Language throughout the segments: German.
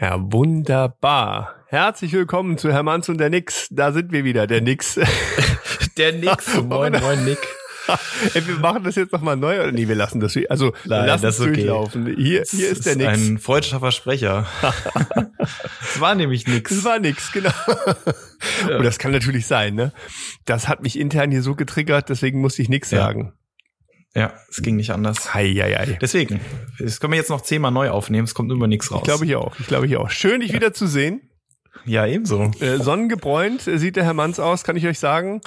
Ja, wunderbar. Herzlich willkommen zu Hermanns und der Nix. Da sind wir wieder, der Nix. Der Nix. Moin, moin, Nick. Ey, wir machen das jetzt nochmal neu oder nee, wir lassen das. Also Nein, wir lassen das es ist okay. durchlaufen. Hier, hier ist der Nix. Ein freudscher Versprecher. Es war nämlich nix. Das war nix, genau. Und das kann natürlich sein, ne? Das hat mich intern hier so getriggert, deswegen musste ich nix Ja. sagen. Ja, es ging nicht anders. Hei, hei, hei. Deswegen, das können wir jetzt noch zehnmal neu aufnehmen, es kommt immer nichts raus. Ich glaube ich auch. Ich glaube ich auch. Schön, dich wieder zu sehen. ja, ebenso. Äh, sonnengebräunt äh, sieht der Herr Manns aus, kann ich euch sagen.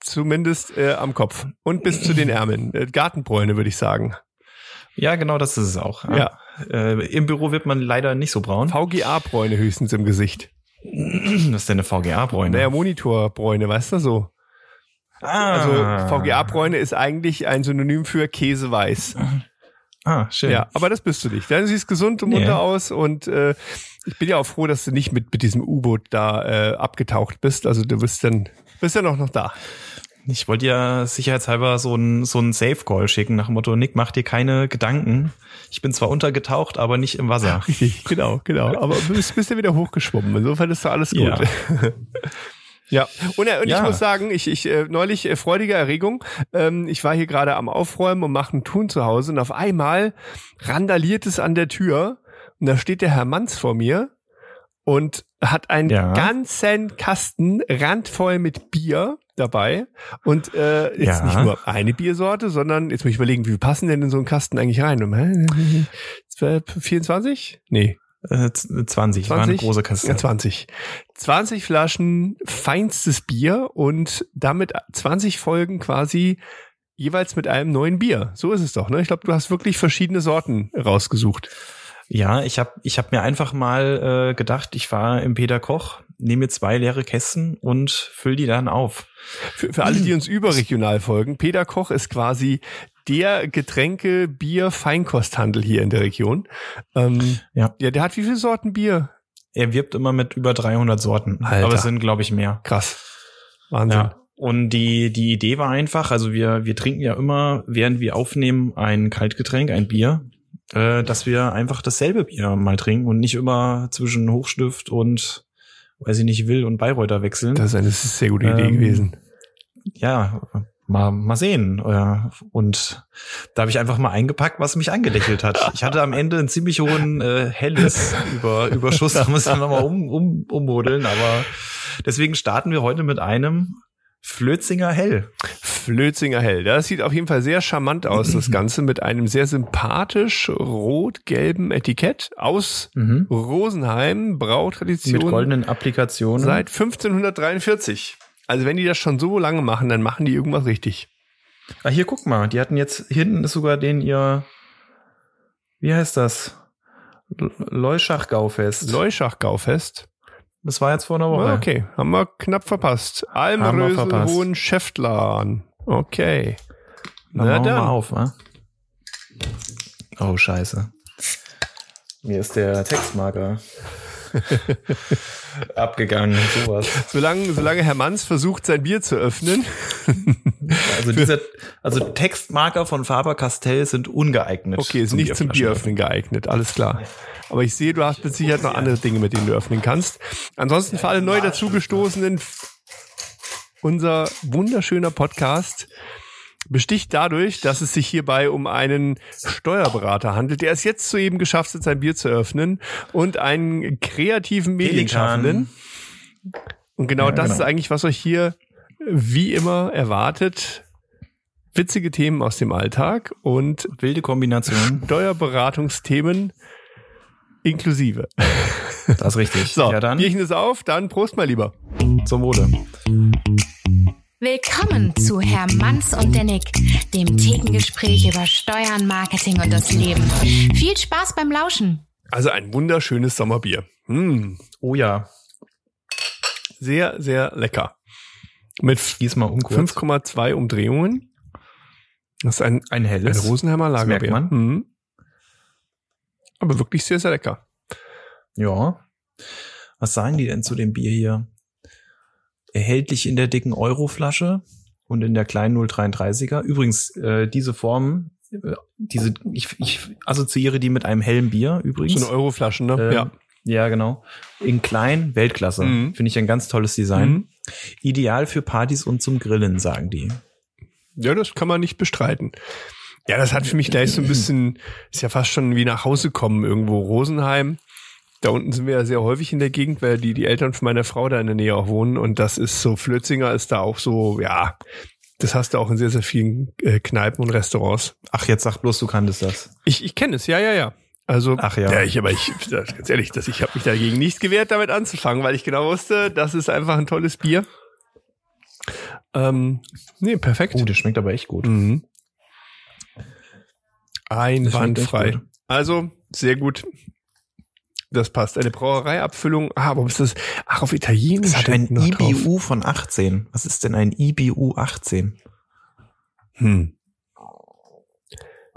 Zumindest äh, am Kopf und bis zu den Ärmeln. Äh, Gartenbräune, würde ich sagen. Ja, genau das ist es auch. Ja. Äh, Im Büro wird man leider nicht so braun. VGA-Bräune höchstens im Gesicht. Was ist denn eine VGA-Bräune? Naja, Monitorbräune, weißt du so. Also ah. VGA-Bräune ist eigentlich ein Synonym für Käseweiß. Ah, schön. Ja, aber das bist du nicht. Du siehst gesund und Nee. munter aus und äh, ich bin ja auch froh, dass du nicht mit, mit diesem U-Boot da äh, abgetaucht bist. Also du bist dann bist ja noch, noch da. Ich wollte ja sicherheitshalber so ein so ein Safe-Call schicken nach dem Motto, Nick, mach dir keine Gedanken. Ich bin zwar untergetaucht, aber nicht im Wasser. Richtig, genau, genau. Aber du bist, bist ja wieder hochgeschwommen. Insofern ist doch alles gut. Ja. Ja, und, äh, und ich Ja. muss sagen, ich, ich äh, neulich äh, freudige Erregung. Ähm, ich war hier gerade am Aufräumen und mache einen Tun zu Hause und auf einmal randaliert es an der Tür und da steht der Herr Manns vor mir und hat einen Ja. ganzen Kasten randvoll mit Bier dabei und äh, jetzt Ja. nicht nur eine Biersorte, sondern jetzt muss ich überlegen, wie passen denn in so einen Kasten eigentlich rein? Um, hä? 12, 24? Nee, Äh, z- 20, war eine 20? große Kaste. ja, 20. 20 Flaschen feinstes Bier und damit 20 Folgen quasi jeweils mit einem neuen Bier. So ist es doch, ne? Ich glaube, du hast wirklich verschiedene Sorten rausgesucht. Ja, ich habe ich hab mir einfach mal äh, gedacht, ich fahre im Peter Koch, nehme mir zwei leere Kästen und füll die dann auf. Für, für alle, die uns überregional folgen, Peter Koch ist quasi der Getränke, Bier, Feinkosthandel hier in der Region. Ähm, Ja. Ja, der hat wie viele Sorten Bier? Er wirbt immer mit über 300 Sorten, Alter. aber es sind glaube ich mehr. Krass. Wahnsinn. Ja. Und die die Idee war einfach, also wir wir trinken ja immer, während wir aufnehmen, ein Kaltgetränk, ein Bier, äh, dass wir einfach dasselbe Bier mal trinken und nicht immer zwischen Hochstift und weiß ich nicht Will und Bayreuther wechseln. Das ist eine sehr gute Idee Ähm, gewesen. ja, mal, mal sehen. Ja, Und da habe ich einfach mal eingepackt, was mich angelächelt hat. Ich hatte am Ende einen ziemlich hohen äh, helles über, Überschuss, da muss ich nochmal um, um, ummodeln, aber deswegen starten wir heute mit einem Flötzinger Hell. Flötzinger Hell. Das sieht auf jeden Fall sehr charmant aus, das Ganze mit einem sehr sympathisch rot-gelben Etikett aus Mhm. Rosenheim, Brautradition Mit goldenen Applikationen. seit 1543. Also wenn die das schon so lange machen, dann machen die irgendwas richtig. ah, hier guck mal, die hatten jetzt, hinten ist sogar den ihr, wie heißt das? Leuschach-Gaufest. Leuschach-Gaufest. Das war jetzt vor einer Woche. Ah, Okay, haben wir knapp verpasst. Almrösel verpasst. Hohen Schäftlarn. Okay. Dann Na dann. mal auf, wa? Oh, scheiße. Mir ist der Textmarker abgegangen, sowas. Solange, solange Herr Manns versucht, sein Bier zu öffnen. Also dieser, also Textmarker von Faber-Castell sind ungeeignet. Okay, ist nicht zum Bieröffnen geeignet, alles klar. Aber ich sehe, du hast mit Sicherheit noch andere Dinge, mit denen du öffnen kannst. Ansonsten für alle neu dazugestoßenen, unser wunderschöner Podcast besticht dadurch, dass es sich hierbei um einen Steuerberater handelt, der es jetzt soeben geschafft hat, sein Bier zu öffnen und einen kreativen Medienschaffenden. Und genau Ja, das genau. ist eigentlich, was euch hier wie immer erwartet. Witzige Themen aus dem Alltag und Wilde Kombination. Steuerberatungsthemen inklusive. Das ist richtig. So, ja, dann Bierchen ist auf, dann Prost mal lieber. zum Wohle. Willkommen zu Herr Manns und der Nick, dem Thekengespräch über Steuern, Marketing und das Leben. Viel Spaß beim Lauschen. Also ein wunderschönes Sommerbier. Mm, Oh ja, sehr, sehr lecker. Mit diesmal um kurz. 5,2 Umdrehungen. Das ist ein, Ein ein helles. Rosenheimer Das Lagerbier. merkt man. Mhm. Aber wirklich sehr, sehr lecker. Ja. Was sagen die denn zu dem Bier hier? Erhältlich in der dicken Euroflasche und in der kleinen 033er. Übrigens, äh, diese Form, äh, diese, ich, ich assoziiere die mit einem hellen Bier übrigens. So eine Euroflasche, ne? Ähm, ja. Ja, genau. In klein, Weltklasse. Mhm. Finde ich ein ganz tolles Design. Mhm. Ideal für Partys und zum Grillen, sagen die. Ja, das kann man nicht bestreiten. Ja, das hat für mich gleich so ein bisschen, ist ja fast schon wie nach Hause kommen irgendwo. Rosenheim. Da unten sind wir ja sehr häufig in der Gegend, weil die, die Eltern von meiner Frau da in der Nähe auch wohnen. Und das ist so, Flötzinger ist da auch so, ja, das hast du auch in sehr, sehr vielen äh, Kneipen und Restaurants. Ach, jetzt sag bloß, du kanntest das. Ich, ich kenne es, ja, ja, ja. Also, Ach ja. ja ich, aber ich, ganz ehrlich, dass ich habe mich dagegen nicht gewehrt, damit anzufangen, weil ich genau wusste, das ist einfach ein tolles Bier. Ähm, nee, perfekt. Oh, das schmeckt aber echt gut. Mhm. Einwandfrei. echt Also, sehr gut. Das passt. Eine Brauereiabfüllung. Ah, warum ist das? Ach, auf Italienisch. Es hat ein noch drauf. IBU von 18. Was ist denn ein IBU 18? Hm.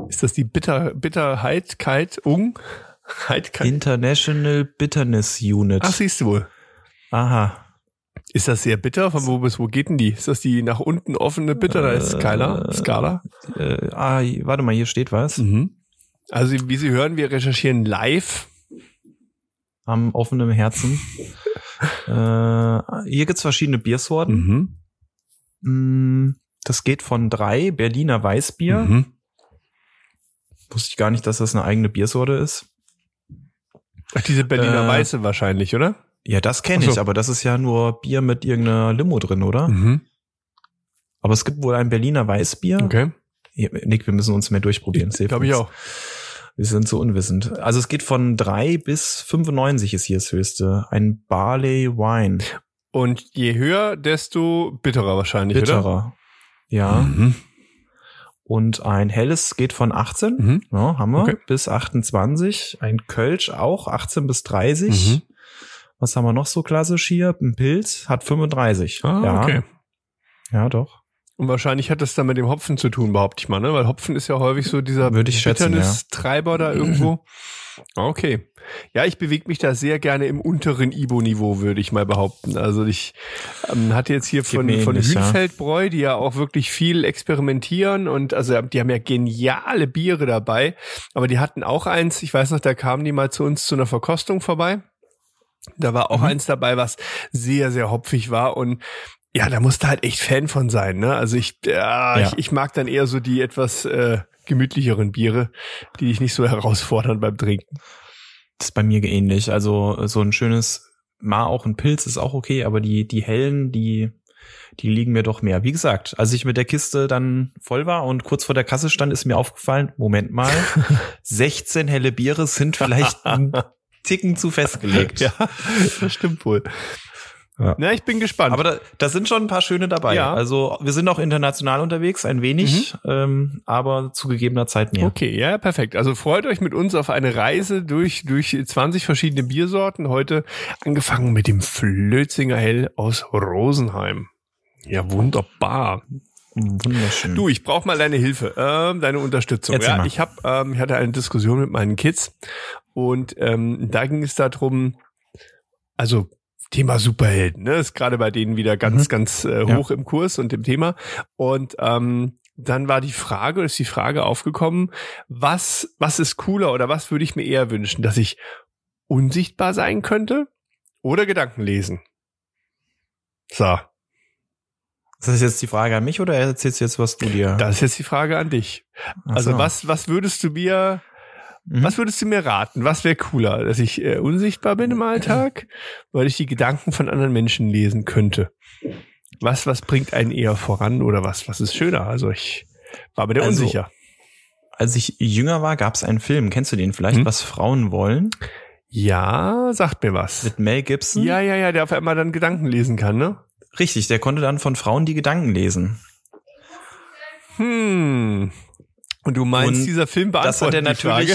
Ist das die Bitter, Bitterheit, Kalt, Ung? Heit, Kalt? International Bitterness Unit. Ach, siehst du wohl. Aha. Ist das sehr bitter? Von wo bis wo geht denn die? Ist das die nach unten offene Bitterheit-Skala? Äh, Skala? Äh, ah, warte mal, hier steht was. Mhm. Also, wie Sie hören, wir recherchieren live. Am offenen Herzen. äh, hier gibt's verschiedene Biersorten. Mhm. Mm, Das geht von drei Berliner Weißbier. Mhm. Wusste ich gar nicht, dass das eine eigene Biersorte ist. Ach, diese Berliner Äh, Weiße wahrscheinlich, oder? Ja, das kenne so. ich, aber das ist ja nur Bier mit irgendeiner Limo drin, oder? Mhm. Aber es gibt wohl ein Berliner Weißbier. Okay. Nick, wir müssen uns mehr durchprobieren. Glaube ich auch. Wir sind so unwissend. Also es geht von drei bis 95 ist hier das höchste. Ein Barley Wine. Und je höher, desto bitterer wahrscheinlich, oder? Bitterer. Ja. Mhm. Und ein helles geht von 18. Mhm. Ja, haben wir. Okay. Bis 28. Ein Kölsch auch 18 bis 30. Mhm. Was haben wir noch so klassisch hier? Ein Pilz hat 35. Ah, ja. okay. Ja, doch. Und wahrscheinlich hat das dann mit dem Hopfen zu tun, behaupte ich mal, ne? Weil Hopfen ist ja häufig so dieser Würde ich schätzen, Bitternis-Treiber da irgendwo. Okay. Ja, ich bewege mich da sehr gerne im unteren Ibo-Niveau, würde ich mal behaupten. Also ich ähm, hatte jetzt hier von, von ähnlich, ja. Hühnfeldbräu, die ja auch wirklich viel experimentieren und also die haben ja geniale Biere dabei. Aber die hatten auch eins, ich weiß noch, da kamen die mal zu uns zu einer Verkostung vorbei. Da war auch Mhm. eins dabei, was sehr, sehr hopfig war und ja, da musst du halt echt Fan von sein, ne? Also ich, ja, Ja. ich, ich mag dann eher so die etwas äh, gemütlicheren Biere, die dich nicht so herausfordern beim Trinken. Das ist bei mir ähnlich. Also so ein schönes, mal auch ein Pilz ist auch okay, aber die, die hellen, die, die liegen mir doch mehr. Wie gesagt, als ich mit der Kiste dann voll war und kurz vor der Kasse stand, ist mir aufgefallen, Moment mal, 16 helle Biere sind vielleicht ein Ticken zu festgelegt. Ja, das stimmt wohl. Ja. Na, ich bin gespannt. Aber da, da sind schon ein paar schöne dabei. Ja. Also wir sind auch international unterwegs, ein wenig, ähm, aber zu gegebener Zeit mehr. Okay, ja, perfekt. Also freut euch mit uns auf eine Reise durch, durch 20 verschiedene Biersorten. Heute angefangen mit dem Flötzinger Hell aus Rosenheim. Ja, wunderbar. Wunderschön. Du, ich brauche mal deine Hilfe, ähm, deine Unterstützung. Erzähl Ja, mal. ich habe, ähm, ich hatte eine Diskussion mit meinen Kids und ähm, da ging es darum, also Thema Superhelden, ne, ist gerade bei denen wieder ganz, Mhm. ganz äh, Ja. hoch im Kurs und im Thema. Und ähm, dann war die Frage, ist die Frage aufgekommen, was, was ist cooler oder was würde ich mir eher wünschen, dass ich unsichtbar sein könnte oder Gedanken lesen? So, Ist das jetzt die Frage an mich oder erzählst du jetzt, was du dir? das ist jetzt die Frage an dich. Also so. was, was würdest du mir, Mhm. was würdest du mir raten? Was wäre cooler, dass ich äh, unsichtbar bin im Alltag, weil ich die Gedanken von anderen Menschen lesen könnte? Was, was bringt einen eher voran oder was, was ist schöner? Also ich war mir da Also, unsicher. Als ich jünger war, gab es einen Film. Kennst du den vielleicht? Hm? Was Frauen wollen? Ja, sagt mir was. Mit Mel Gibson? Ja, ja, ja, der auf einmal dann Gedanken lesen kann, ne? Richtig, der konnte dann von Frauen die Gedanken lesen. Hm. Und du meinst, Und dieser Film Das hat beantwortet er die Frage?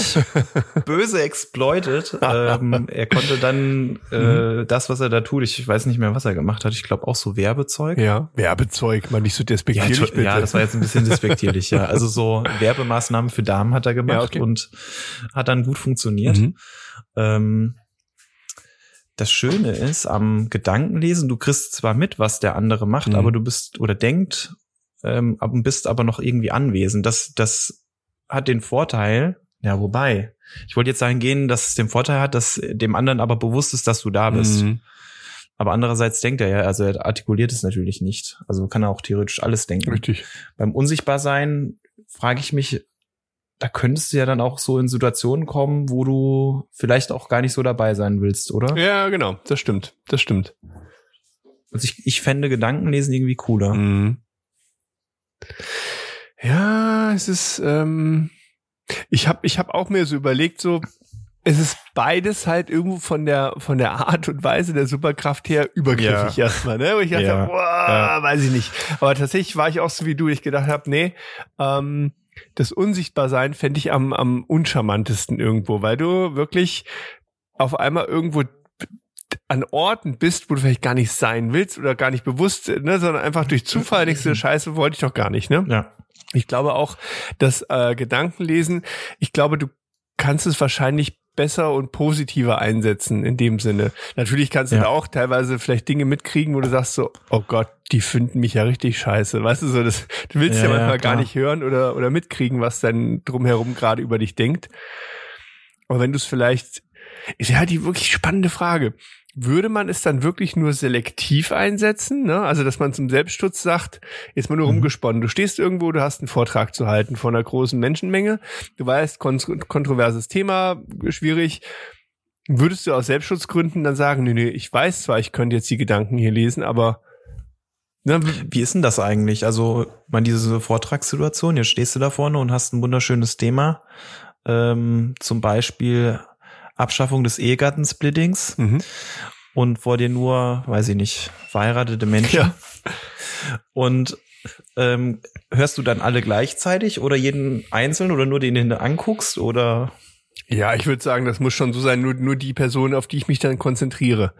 natürlich böse exploited. ähm, er konnte dann Mhm. äh, das, was er da tut, ich weiß nicht mehr, was er gemacht hat. Ich glaube auch so Werbezeug. Ja, Werbezeug, mal nicht so Ja, despektierlich, Entschu- bitte. ja, das war jetzt ein bisschen despektierlich, ja. Also so Werbemaßnahmen für Damen hat er gemacht Ja, okay. und hat dann gut funktioniert. Mhm. Ähm, das Schöne ist am Gedankenlesen, du kriegst zwar mit, was der andere macht, Mhm. aber du bist oder denkt, ähm, bist aber noch irgendwie anwesend. Das, das hat den Vorteil, Ja, wobei. Ich wollte jetzt sagen gehen, dass es den Vorteil hat, dass dem anderen aber bewusst ist, dass du da bist. Mhm. Aber andererseits denkt er ja, also er artikuliert es natürlich nicht. Also kann er auch theoretisch alles denken. Richtig. Beim Unsichtbarsein frage ich mich, da könntest du ja dann auch so in Situationen kommen, wo du vielleicht auch gar nicht so dabei sein willst, oder? Ja, genau. Das stimmt. Das stimmt. Also ich, ich fände Gedankenlesen irgendwie cooler. Mhm. Ja, es ist, ähm, ich habe ich hab auch mir so überlegt, so, es ist beides halt irgendwo von der, von der Art und Weise der Superkraft her übergriffig Ja. erstmal, ne? Wo ich dachte, Ja. boah, Ja. weiß ich nicht. Aber tatsächlich war ich auch so wie du, ich gedacht habe, nee, ähm, das Unsichtbarsein fände ich am, am uncharmantesten irgendwo, weil du wirklich auf einmal irgendwo an Orten bist, wo du vielleicht gar nicht sein willst oder gar nicht bewusst, ne, sondern einfach durch Zufall denkst du, Scheiße, wollte ich doch gar nicht, ne? Ja. Ich glaube auch, dass äh, Gedankenlesen, ich glaube, du kannst es wahrscheinlich besser und positiver einsetzen in dem Sinne. Natürlich kannst du Ja. da auch teilweise vielleicht Dinge mitkriegen, wo du sagst so, oh Gott, die finden mich ja richtig scheiße. Weißt du so, das, du willst ja, Ja, ja, manchmal gar klar. nicht hören oder, oder mitkriegen, was dann drumherum gerade über dich denkt. Aber wenn du es vielleicht, ist ja die wirklich spannende Frage. Würde man es dann wirklich nur selektiv einsetzen? Ne? Also, dass man zum Selbstschutz sagt, jetzt mal nur Mhm. rumgesponnen. Du stehst irgendwo, du hast einen Vortrag zu halten vor einer großen Menschenmenge. Du weißt, kon kontroverses Thema, schwierig. Würdest du aus Selbstschutzgründen dann sagen, nee, nee, ich weiß zwar, ich könnte jetzt die Gedanken hier lesen, aber ne, Wie ist denn das eigentlich? Also, man diese Vortragssituation, jetzt stehst du da vorne und hast ein wunderschönes Thema. Ähm, zum Beispiel Abschaffung des Ehegattensplittings mhm. und vor dir nur, weiß ich nicht, verheiratete Menschen. Ja. Und ähm, hörst du dann alle gleichzeitig oder jeden einzeln oder nur den, den du anguckst oder ja, ich würde sagen, das muss schon so sein, nur, nur die Person, auf die ich mich dann konzentriere.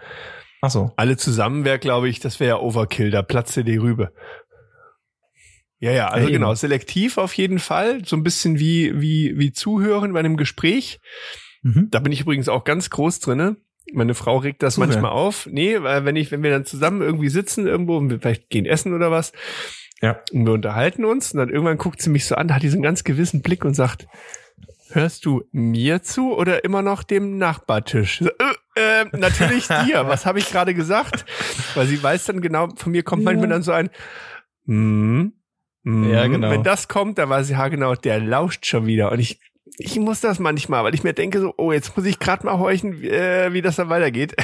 ach so. Alle zusammen wäre, glaube ich, das wäre ja Overkill, da platze die Rübe. Ja, ja, also Ja, genau, selektiv auf jeden Fall, so ein bisschen wie, wie, wie zuhören bei einem Gespräch. Mhm. Da bin ich übrigens auch ganz groß drinne. Meine Frau regt das Zuhören. manchmal auf. Nee, weil wenn ich, wenn wir dann zusammen irgendwie sitzen irgendwo und wir vielleicht gehen essen oder was Ja. und wir unterhalten uns und dann irgendwann guckt sie mich so an, hat diesen ganz gewissen Blick und sagt, hörst du mir zu oder immer noch dem Nachbartisch? So, äh, äh, natürlich dir. Was habe ich gerade gesagt? Weil sie weiß dann genau, von mir kommt Ja. manchmal dann so ein, hm, hm. Ja, genau. Wenn das kommt, dann weiß ich, ja genau, der lauscht schon wieder. Und ich, ich muss das manchmal, weil ich mir denke so, oh, jetzt muss ich gerade mal horchen, wie, äh, wie das dann weitergeht.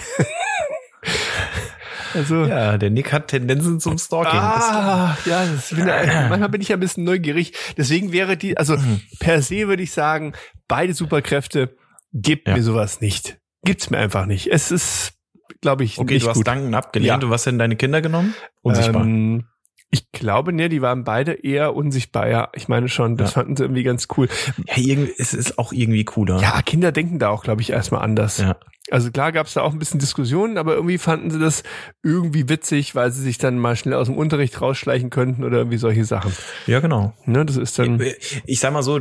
also, Ja, der Nick hat Tendenzen zum Stalking. Ah, ja, das bin manchmal bin ich ja ein bisschen neugierig. Deswegen wäre die, also Mhm. per se würde ich sagen, beide Superkräfte gibt Ja. mir sowas nicht. Gibt's mir einfach nicht. Es ist, glaube ich, okay, nicht du hast gut. Danken abgelehnt. Ja. Und was denn deine Kinder genommen? Unsichtbar. Ähm, ich glaube, ne, die waren beide eher unsichtbar. Ja, ich meine schon, das Ja. fanden sie irgendwie ganz cool. ja, irgendwie, es ist auch irgendwie cooler. Ja, Kinder denken da auch, glaube ich, erstmal anders. Ja. Also klar gab's da auch ein bisschen Diskussionen, aber irgendwie fanden sie das irgendwie witzig, weil sie sich dann mal schnell aus dem Unterricht rausschleichen könnten oder irgendwie solche Sachen. Ja, genau. Ne, das ist dann. Ich sag mal so,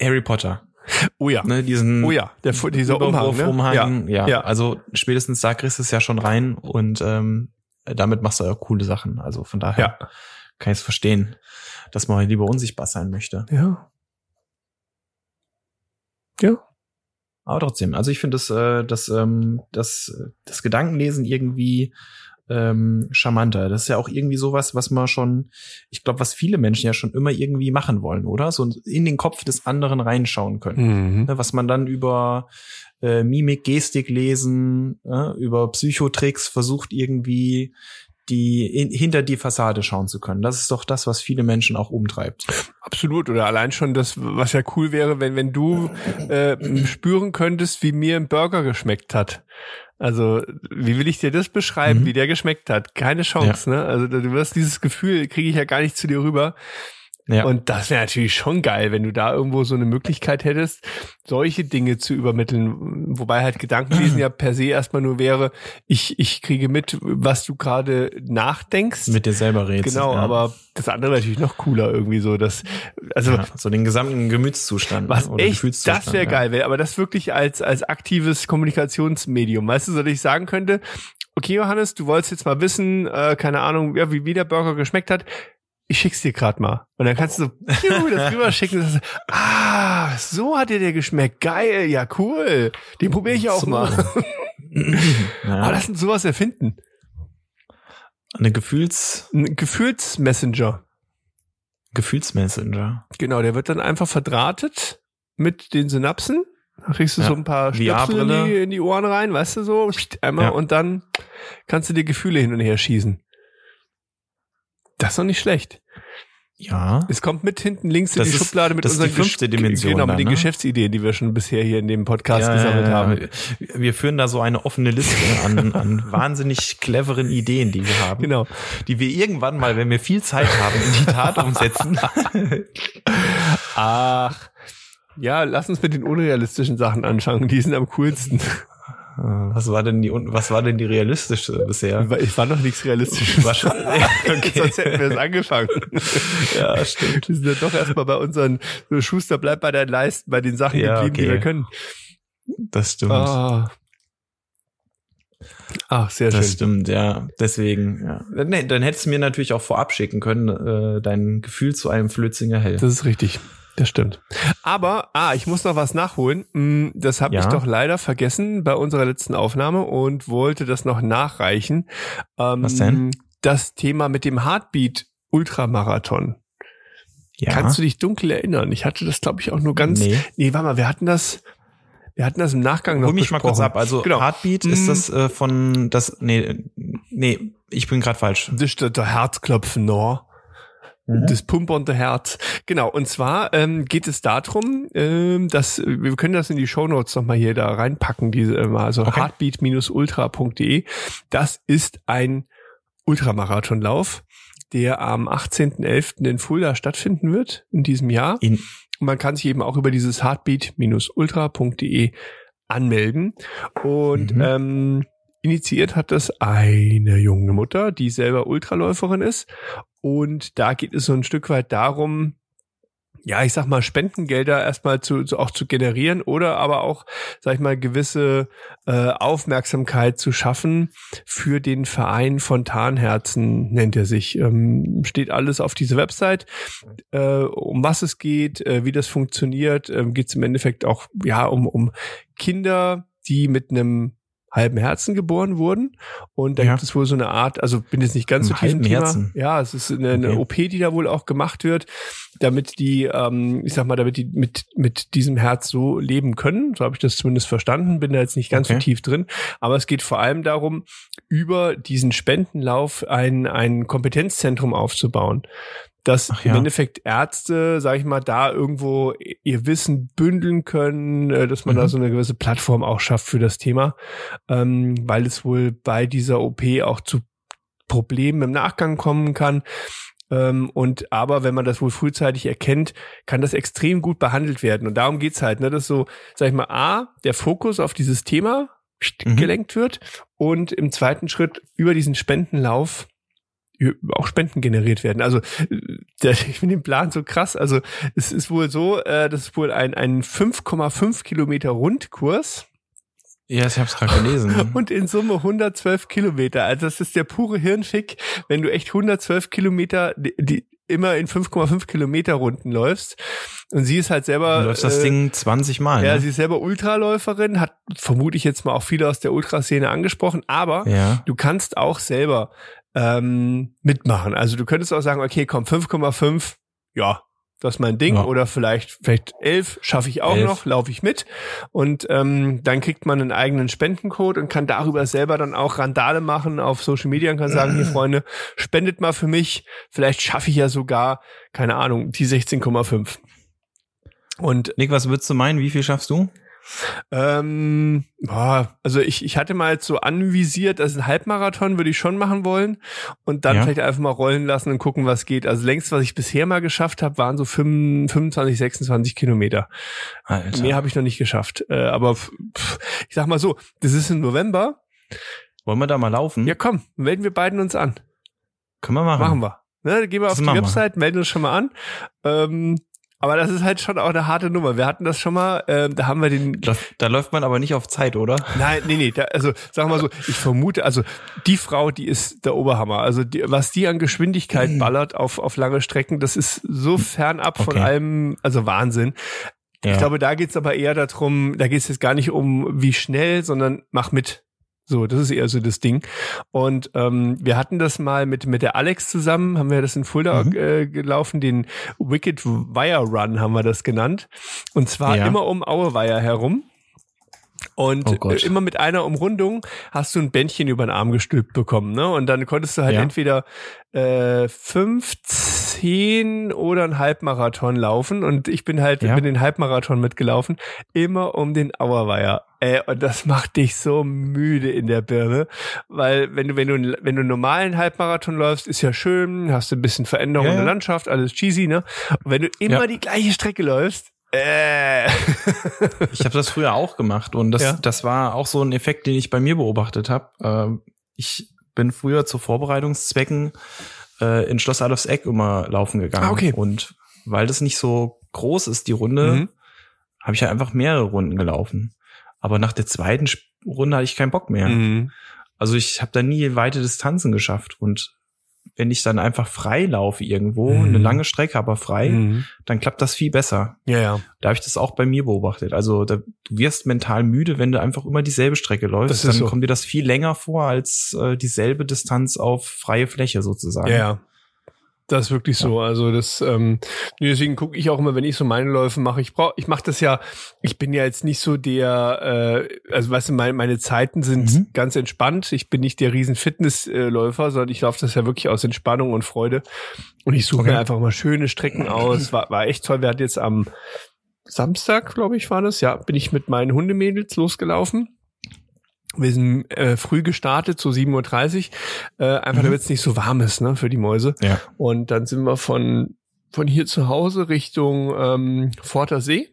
Harry Potter, Oh ja. ne, diesen Oh ja, der, dieser Umhang, ne? Umhang, ja. ja. Also spätestens da kriegst du es ja schon rein und ähm, damit machst du ja coole Sachen. Also von daher Ja. kann ich es verstehen, dass man lieber unsichtbar sein möchte. Ja. Ja. Aber trotzdem, also ich finde das, äh, das, ähm, das, das Gedankenlesen irgendwie ähm, charmanter. Das ist ja auch irgendwie sowas, was man schon, ich glaube, was viele Menschen ja schon immer irgendwie machen wollen, oder? So in den Kopf des anderen reinschauen können. Mhm. Ne, was man dann über äh, Mimik, Gestik lesen, äh, über Psychotricks versucht irgendwie die in, hinter die Fassade schauen zu können. Das ist doch das, was viele Menschen auch umtreibt. Absolut. Oder allein schon das, was ja cool wäre, wenn, wenn du äh, spüren könntest, wie mir ein Burger geschmeckt hat. Also, wie will ich dir das beschreiben, Mhm. wie der geschmeckt hat? Keine Chance, ne? Also, du wirst dieses Gefühl, kriege ich ja gar nicht zu dir rüber. Ja. Und das wäre natürlich schon geil, wenn du da irgendwo so eine Möglichkeit hättest, solche Dinge zu übermitteln. Wobei halt Gedankenlesen ja per se erstmal nur wäre, ich, ich kriege mit, was du gerade nachdenkst. mit dir selber redest. genau, ja. aber das andere natürlich noch cooler irgendwie so, dass, also, ja, so den gesamten Gemütszustand was oder echt, Gefühlszustand. das wäre geil, wär, aber das wirklich als, als aktives Kommunikationsmedium. Weißt du, so dass ich sagen könnte, okay, Johannes, du wolltest jetzt mal wissen, äh, keine Ahnung, ja, wie, wie der Burger geschmeckt hat. Ich schick's dir grad mal. Und dann kannst du so das rüberschicken. Das ist, ah, so hat dir der geschmeckt. Geil, ja cool. Den probiere ich auch So. mal. Ja. Aber lass uns sowas erfinden. Eine Gefühls, Ein Gefühlsmessenger. Gefühlsmessenger. Genau, der wird dann einfach verdrahtet mit den Synapsen. Da kriegst du Ja. so ein paar Stöpsel in die, in die Ohren rein, weißt du so, einmal Ja. und dann kannst du dir Gefühle hin und her schießen. Das ist doch nicht schlecht. Ja. Es kommt mit hinten links in Das die ist- Schublade mit das ist die unseren fünfte Gesch- Dimension Genau, mit dann, den ne? Geschäftsideen, die wir schon bisher hier in dem Podcast Ja, gesammelt ja, ja. haben. Wir führen da so eine offene Liste an, an wahnsinnig cleveren Ideen, die wir haben. Genau. Die wir irgendwann mal, wenn wir viel Zeit haben, in die Tat umsetzen. Ach. Ja, lass uns mit den unrealistischen Sachen anfangen. Die sind am coolsten. Was war denn die, was war denn die realistische bisher? Ich war noch nichts Realistisches. Okay. Sonst hätten wir es angefangen. Ja, stimmt. Wir sind ja doch erstmal bei unseren Schuster bleibt bei deinen Leisten, bei den Sachen Ja, geblieben, die okay. wir können. Das stimmt. Ah. Ach, sehr Das schön. stimmt, ja. Deswegen, ja. Nee, dann hättest du mir natürlich auch vorab schicken können, äh, dein Gefühl zu einem Flötzinger Hell. Das ist richtig. Das stimmt. Aber, ah, ich muss noch was nachholen. Mm, Das habe Ja. ich doch leider vergessen bei unserer letzten Aufnahme und wollte das noch nachreichen. Ähm, Was denn? Das Thema mit dem Heartbeat Ultramarathon. ja. Kannst du dich dunkel erinnern? Ich hatte das, glaube ich, auch nur ganz. Nee. Nee, warte mal, wir hatten das. Wir hatten das im Nachgang noch Hol mich mal kurz besprochen. ab. Also Genau. Heartbeat Mm. ist das äh, von das nee nee, ich bin gerade falsch. Das ist der, der Herzklopfen, no. Mhm. Das pumpernde Herz. Genau, und zwar ähm, geht es darum, ähm, dass wir können das in die Shownotes nochmal hier da reinpacken, diese ähm, also Okay. heartbeat-ultra.de. Das ist ein Ultramarathonlauf, der am 18.11. in Fulda stattfinden wird in diesem Jahr. In, Und man kann sich eben auch über dieses heartbeat-ultra.de anmelden. Und Mhm. ähm, initiiert hat das eine junge Mutter, die selber Ultraläuferin ist. Und da geht es so ein Stück weit darum, ja, ich sag mal, Spendengelder erstmal zu, zu auch zu generieren oder aber auch, sag ich mal, gewisse äh, Aufmerksamkeit zu schaffen für den Verein Fontanherzen, nennt er sich. Ähm, steht alles auf dieser Website, äh, um was es geht, äh, wie das funktioniert. Ähm, geht es im Endeffekt auch ja um, um Kinder, die mit einem halben Herzen geboren wurden. Und da Ja. gibt es wohl so eine Art, also bin jetzt nicht ganz Einem so tief im Thema. Herzen? Ja, es ist eine, eine Okay. OP, die da wohl auch gemacht wird, damit die, ähm, ich sag mal, damit die mit, mit diesem Herz so leben können. So habe ich das zumindest verstanden, bin da jetzt nicht ganz Okay. so tief drin. Aber es geht vor allem darum, über diesen Spendenlauf ein, ein Kompetenzzentrum aufzubauen. Dass Ach im ja. Endeffekt Ärzte, sag ich mal, da irgendwo ihr Wissen bündeln können, äh, dass man da Mhm. so eine gewisse Plattform auch schafft für das Thema, ähm, weil es wohl bei dieser OP auch zu Problemen im Nachgang kommen kann. Ähm, und aber wenn man das wohl frühzeitig erkennt, kann das extrem gut behandelt werden. Und darum geht's halt, ne, dass so, sag ich mal, A, der Fokus auf dieses Thema Mhm. gelenkt wird und im zweiten Schritt über diesen Spendenlauf auch Spenden generiert werden. Also äh, der, ich finde den Plan so krass. Also es ist wohl so, äh, das ist wohl ein, ein 5,5 Kilometer Rundkurs ja, ich habe es gerade gelesen. und in Summe 112 Kilometer. Also das ist der pure Hirnfick, wenn du echt 112 Kilometer, die, die immer in 5,5 Kilometer Runden läufst. Und sie ist halt selber. Du läufst das äh, Ding 20 Mal. Ja, ne? sie ist selber Ultraläuferin, hat vermute ich jetzt mal auch viele aus der Ultraszene angesprochen, aber ja. du kannst auch selber ähm, mitmachen. Also du könntest auch sagen, okay, komm, 5,5, ja, das ist mein Ding. Ja. Oder vielleicht, vielleicht 11 schaffe ich auch Elf. noch, laufe ich mit. Und ähm, dann kriegt man einen eigenen Spendencode und kann darüber selber dann auch Randale machen auf Social Media und kann sagen, hier Freunde, spendet mal für mich. Vielleicht schaffe ich ja sogar, keine Ahnung, die 16,5. Und Nick, was würdest du meinen? Wie viel schaffst du? Ähm, boah, also ich, ich hatte mal jetzt so anvisiert, also ein Halbmarathon würde ich schon machen wollen und dann Ja. vielleicht einfach mal rollen lassen und gucken, was geht. Also längst, was ich bisher mal geschafft habe, waren so 25, 25 26 Kilometer. Alter. Mehr habe ich noch nicht geschafft. Äh, aber pf, ich sag mal so, das ist im November. Wollen wir da mal laufen? Ja komm, melden wir beiden uns an. Können wir machen. Machen wir. Ne, gehen wir Das auf die. Website, melden uns schon mal an. Ähm, Aber das ist halt schon auch eine harte Nummer. Wir hatten das schon mal, äh, da haben wir den. Da läuft man aber nicht auf Zeit, oder? Nein, nee, nee. Da, also sagen wir mal so, ich vermute, also die Frau, die ist der Oberhammer. Also die, was die an Geschwindigkeit Mhm. ballert auf, auf lange Strecken, das ist so fernab von Okay. allem, also Wahnsinn. Ich Ja. glaube, da geht's aber eher darum, da geht's jetzt gar nicht um wie schnell, sondern mach mit. So, das ist eher so das Ding. Und ähm, wir hatten das mal mit mit der Alex zusammen, haben wir das in Fulda Mhm. äh, gelaufen, den Wicked Wire Run haben wir das genannt. Und zwar Ja. immer um Aueweiher herum. Und Oh immer mit einer Umrundung hast du ein Bändchen über den Arm gestülpt bekommen, ne? Und dann konntest du halt Ja. entweder äh, fünf, zehn oder ein Halbmarathon laufen. Und ich bin halt Ja. bin den Halbmarathon mitgelaufen, immer um den Auerweiher. Äh, und das macht dich so müde in der Birne, weil wenn du wenn du wenn du einen normalen Halbmarathon läufst, ist ja schön, hast du ein bisschen Veränderung Ja, in der ja. Landschaft, alles cheesy, ne? Und wenn du immer Ja. die gleiche Strecke läufst, äh, Ich habe das früher auch gemacht und das, Ja. das war auch so ein Effekt, den ich bei mir beobachtet habe. Ähm, ich bin früher zu Vorbereitungszwecken äh, in Schloss Adolfs Eck immer laufen gegangen. Ah, okay. Und weil das nicht so groß ist, die Runde, Mhm. habe ich ja einfach mehrere Runden gelaufen. Aber nach der zweiten Runde hatte ich keinen Bock mehr. mhm. Also ich habe da nie weite Distanzen geschafft. Und wenn ich dann einfach frei laufe irgendwo, Mhm. eine lange Strecke, aber frei, Mhm. dann klappt das viel besser. Ja, ja. Da habe ich das auch bei mir beobachtet. Also da, du wirst mental müde, wenn du einfach immer dieselbe Strecke läufst. Dann so. kommt dir das viel länger vor als äh, dieselbe Distanz auf freie Fläche sozusagen. Ja, ja. Das ist wirklich so. Also das, ähm, deswegen gucke ich auch immer, wenn ich so meine Läufe mache. Ich brauche, ich mache das ja. Ich bin ja jetzt nicht so der, äh, also weißt du, meine, meine Zeiten sind Mhm. ganz entspannt. Ich bin nicht der riesen Fitnessläufer, sondern ich laufe das ja wirklich aus Entspannung und Freude. Und ich suche Okay. mir einfach mal schöne Strecken aus. War, war echt toll. Wir hatten jetzt am Samstag, glaube ich, war das. Ja, bin ich mit meinen Hundemädels losgelaufen. Wir sind äh, früh gestartet, so 7.30 Uhr, äh, einfach Mhm. damit es nicht so warm ist, ne, für die Mäuse. Ja. Und dann sind wir von, von hier zu Hause Richtung ähm, Forter See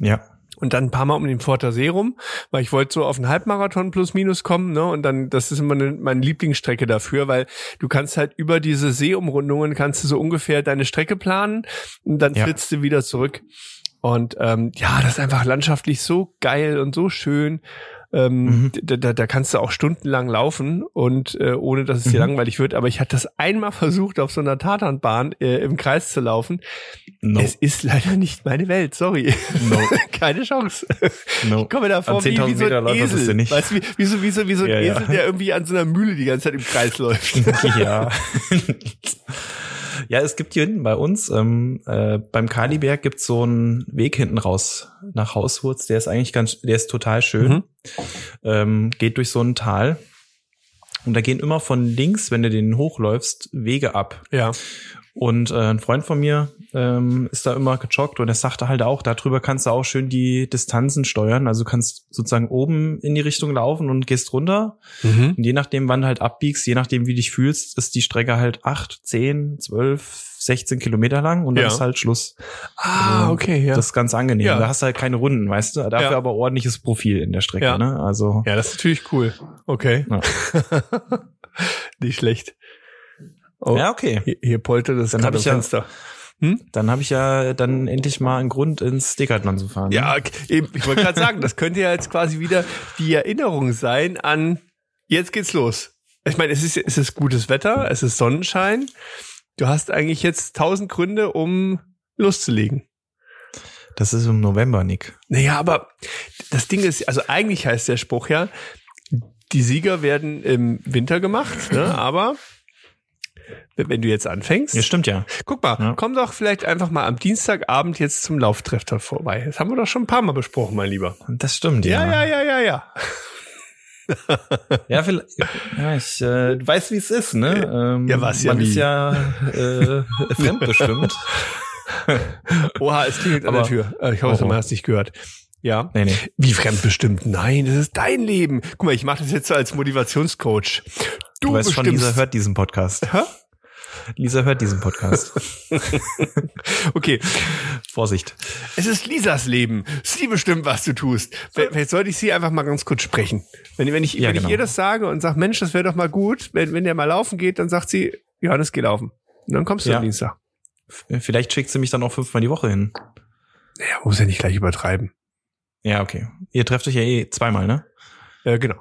Ja. und dann ein paar Mal um den Forter See rum, weil ich wollte so auf einen Halbmarathon plus minus kommen, ne? Und dann, das ist immer eine, meine Lieblingsstrecke dafür, weil du kannst halt über diese Seeumrundungen kannst du so ungefähr deine Strecke planen und dann Ja. flitzt du wieder zurück. Und ähm, ja, das ist einfach landschaftlich so geil und so schön. Ähm, Mhm. da, da, da kannst du auch stundenlang laufen und äh, ohne dass es dir Mhm. langweilig wird. Aber ich hatte das einmal versucht, auf so einer Tatanbahn äh, im Kreis zu laufen. No. Es ist leider nicht meine Welt, sorry. No. Keine Chance. no. Ich komme da vor wie, wie 10.000 so ein Meter läuft Esel. nicht. Weißt du, wie, wie, so, wie, so, wie so ein Ja, ja. Esel, der irgendwie an so einer Mühle die ganze Zeit im Kreis läuft. ja. ja, es gibt hier hinten bei uns, ähm, äh, beim Kaliberg gibt's so einen Weg hinten raus nach Hauswurz. Der ist eigentlich ganz, der ist total schön. Mhm. Ähm, geht durch so ein Tal. Und da gehen immer von links, wenn du den hochläufst, Wege ab. Ja. Und äh, ein Freund von mir ähm, ist da immer gejoggt und er sagte halt auch, darüber kannst du auch schön die Distanzen steuern. Also du kannst sozusagen oben in die Richtung laufen und gehst runter. Mhm. Und je nachdem, wann du halt abbiegst, je nachdem, wie du dich fühlst, ist die Strecke halt acht, zehn, zwölf, 16 Kilometer lang und dann Ja. ist halt Schluss. Ah, Also, okay, ja. Das ist ganz angenehm. Ja. Da hast du halt keine Runden, weißt du? Dafür Ja. aber ordentliches Profil in der Strecke, Ja. ne? Also. ja, das ist natürlich cool. Okay. Nicht schlecht. Oh, Ja, okay. hier, hier poltert das Dann hab ich am ja- Fenster. Dann habe ich ja dann endlich mal einen Grund, ins Decathlon zu fahren. ne? Ja, eben, ich wollte gerade sagen, das könnte ja jetzt quasi wieder die Erinnerung sein an jetzt geht's los. Ich meine, es ist, es ist gutes Wetter, es ist Sonnenschein. Du hast eigentlich jetzt tausend Gründe, um loszulegen. Das ist im November, Nick. Naja, aber das Ding ist, also eigentlich heißt der Spruch ja, die Sieger werden im Winter gemacht, ne? aber wenn du jetzt anfängst, Ja, stimmt ja. guck mal, Ja. komm doch vielleicht einfach mal am Dienstagabend jetzt zum Lauftreff da vorbei. Das haben wir doch schon ein paar Mal besprochen, mein Lieber. Das stimmt, Ja, ja. ja, ja, ja, ja. Ja, vielleicht, ja ich äh, du weißt, wie es ist, ne? Ähm, Ja, was ja Man wie? ist ja äh, fremdbestimmt. Oha, es klingelt an der Tür. Äh, Ich hoffe, Oh, oh. man hat es nicht gehört. Ja. nee, nee. Wie fremdbestimmt? Nein, das ist dein Leben. Guck mal, ich mache das jetzt so als Motivationscoach. Du, Du, weißt schon, bestimmst. Lisa hört diesen Podcast. Hä? Lisa hört diesen Podcast. Okay, Vorsicht. es ist Lisas Leben. Sie bestimmt, was du tust. Vielleicht sollte ich sie einfach mal ganz kurz sprechen. Wenn, wenn ich, Ja, wenn genau. ich ihr das sage und sage, Mensch, das wäre doch mal gut, wenn, wenn der mal laufen geht, dann sagt sie, Johannes, geh laufen. Und dann kommst du Ja. am Dienstag. Vielleicht schickt sie mich dann auch fünfmal die Woche hin. Naja, muss ja nicht gleich übertreiben. Ja, okay. Ihr trefft euch ja eh zweimal, ne? Ja, genau.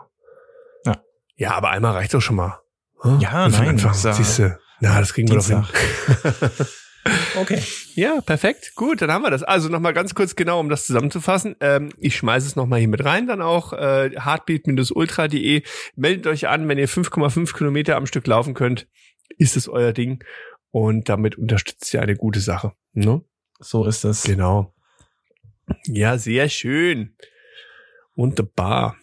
Ja. Ja, aber einmal reicht doch schon mal. Hm? Ja, nein, Anfang, ist ja siehst du. Na, das kriegen wir doch hin. Okay. Ja, perfekt. Gut, dann haben wir das. Also nochmal ganz kurz genau, um das zusammenzufassen. Ähm, ich schmeiße es nochmal hier mit rein, dann auch äh, heartbeat-ultra.de. Meldet euch an, wenn ihr 5,5 Kilometer am Stück laufen könnt. Ist es euer Ding. Und damit unterstützt ihr eine gute Sache. Ne? So ist es. Genau. Ja, sehr schön. Wunderbar.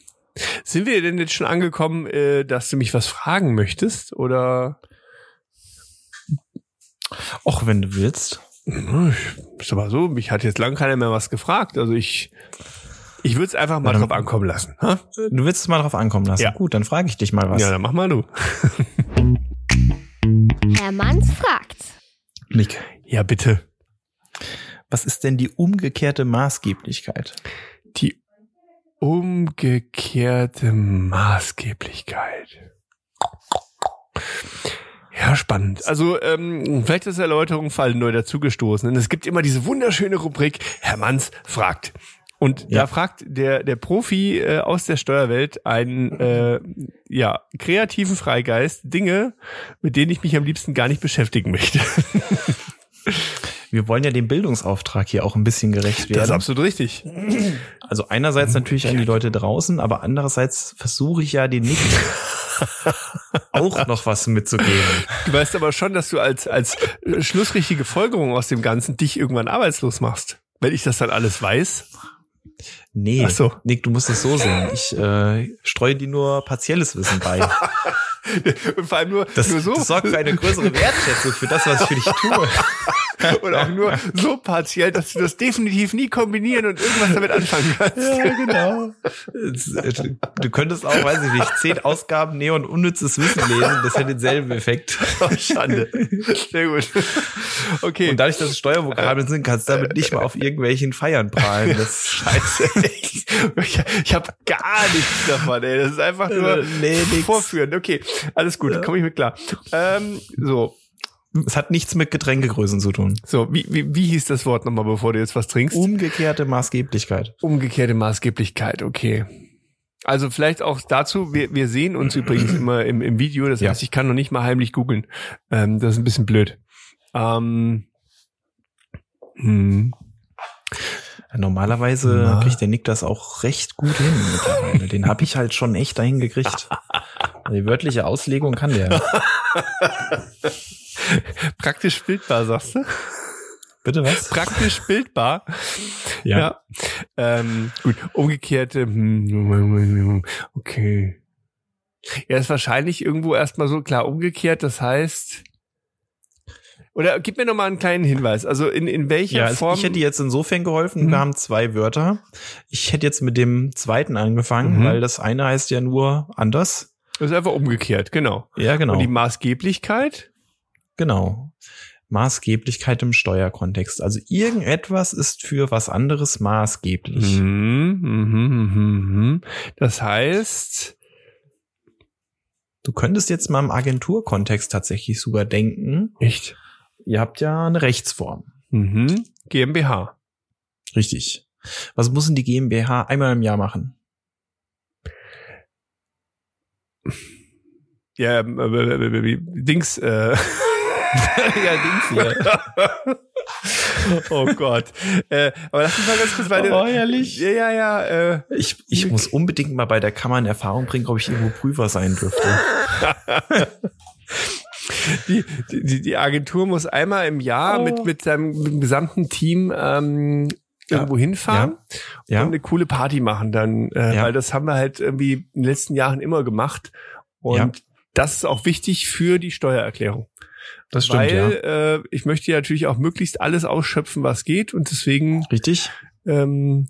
Sind wir denn jetzt schon angekommen, äh, dass du mich was fragen möchtest? Oder? Och, wenn du willst. Hm, Ist aber so, mich hat jetzt lang keiner mehr was gefragt. Also ich, ich würde es einfach mal Ja, drauf ankommen lassen. Ha? Du willst es mal drauf ankommen lassen. Ja. Gut, dann frage ich dich mal was. Ja, dann mach mal du. Herr Manns fragt. Nick, Ja, bitte. was ist denn die umgekehrte Maßgeblichkeit? Die umgekehrte Maßgeblichkeit. Ja, spannend. Also ähm, vielleicht ist Erläuterung für alle neu dazugestoßen. Es gibt immer diese wunderschöne Rubrik Herr Manns fragt. Und Ja. da fragt der, der Profi äh, aus der Steuerwelt einen äh, ja, kreativen Freigeist Dinge, mit denen ich mich am liebsten gar nicht beschäftigen möchte. Wir wollen ja dem Bildungsauftrag hier auch ein bisschen gerecht Das ist werden. absolut richtig. Also einerseits natürlich an die Leute draußen, aber andererseits versuche ich ja den Nick auch noch was mitzugeben. Du weißt aber schon, dass du als, als schlussrichtige Folgerung aus dem Ganzen dich irgendwann arbeitslos machst. Wenn ich das dann alles weiß. Nee, Ach so. Nick, du musst es so sehen. Ich äh, streue dir nur partielles Wissen bei. Und vor allem nur, Das, nur so. das sorgt für eine größere Wertschätzung für das, was ich für dich tue. und auch nur so partiell, dass du das definitiv nie kombinieren und irgendwas damit anfangen kannst. Ja, genau. Du könntest auch, weiß ich nicht, zehn Ausgaben Neon unnützes Wissen lesen, das hätte denselben Effekt. Oh, Schande. Sehr gut. Okay. Und dadurch, dass es Steuervokabeln sind, kannst du damit nicht mal auf irgendwelchen Feiern prahlen. Das Scheiße. Ich, ich habe gar nichts davon, ey. Das ist einfach nur Äh, nee, vorführen. Okay, alles gut, komme ich mit klar. Ähm, so, Es hat nichts mit Getränkegrößen zu tun. so, wie, wie, wie hieß das Wort nochmal, bevor du jetzt was trinkst? Umgekehrte Maßgeblichkeit. Umgekehrte Maßgeblichkeit, okay. Also vielleicht auch dazu, wir, wir sehen uns übrigens immer im, im Video, das Ja. heißt, ich kann noch nicht mal heimlich googeln. Ähm, das ist ein bisschen blöd. Ähm, hm. Normalerweise Na. kriegt der Nick das auch recht gut hin mittlerweile. Den habe ich halt schon echt dahin gekriegt. Die wörtliche Auslegung kann der. Praktisch bildbar, sagst du? Bitte was? Praktisch bildbar. Ja. Ähm, gut, umgekehrte, hm, okay. Ja, ist wahrscheinlich irgendwo erstmal so klar umgekehrt, das heißt. Oder gib mir noch mal einen kleinen Hinweis. Also in, in welcher Ja, also Form. ich hätte jetzt insofern geholfen. Mhm. Wir haben zwei Wörter. Ich hätte jetzt mit dem zweiten angefangen, Mhm. weil das eine heißt ja nur anders. das ist einfach umgekehrt, genau. Ja, genau. Und die Maßgeblichkeit? Genau. Maßgeblichkeit im Steuerkontext. Also irgendetwas ist für was anderes maßgeblich. Mhm, mhm, mhm, mhm. Das heißt, Du könntest jetzt mal im Agenturkontext tatsächlich sogar denken. echt? Ihr habt ja eine Rechtsform. Mhm. GmbH. Richtig. Was muss denn die GmbH einmal im Jahr machen? Ja, ähm, äh, äh, äh, Dings, äh. ja, Dings hier. oh Gott. Äh, aber lass mich mal ganz kurz weiter. Oh, herrlich. Ja, ja, ja. Äh, Ich, ich muss unbedingt mal bei der Kammer in Erfahrung bringen, ob ich irgendwo Prüfer sein dürfte. die, die, die Agentur muss einmal im Jahr Oh. mit, mit seinem mit dem gesamten Team ähm, irgendwo hinfahren Ja. und eine coole Party machen dann, äh, Ja. weil das haben wir halt irgendwie in den letzten Jahren immer gemacht. Und Ja. das ist auch wichtig für die Steuererklärung. Das stimmt, weil ja. äh, ich möchte ja natürlich auch möglichst alles ausschöpfen, was geht. Und deswegen, Richtig? ähm,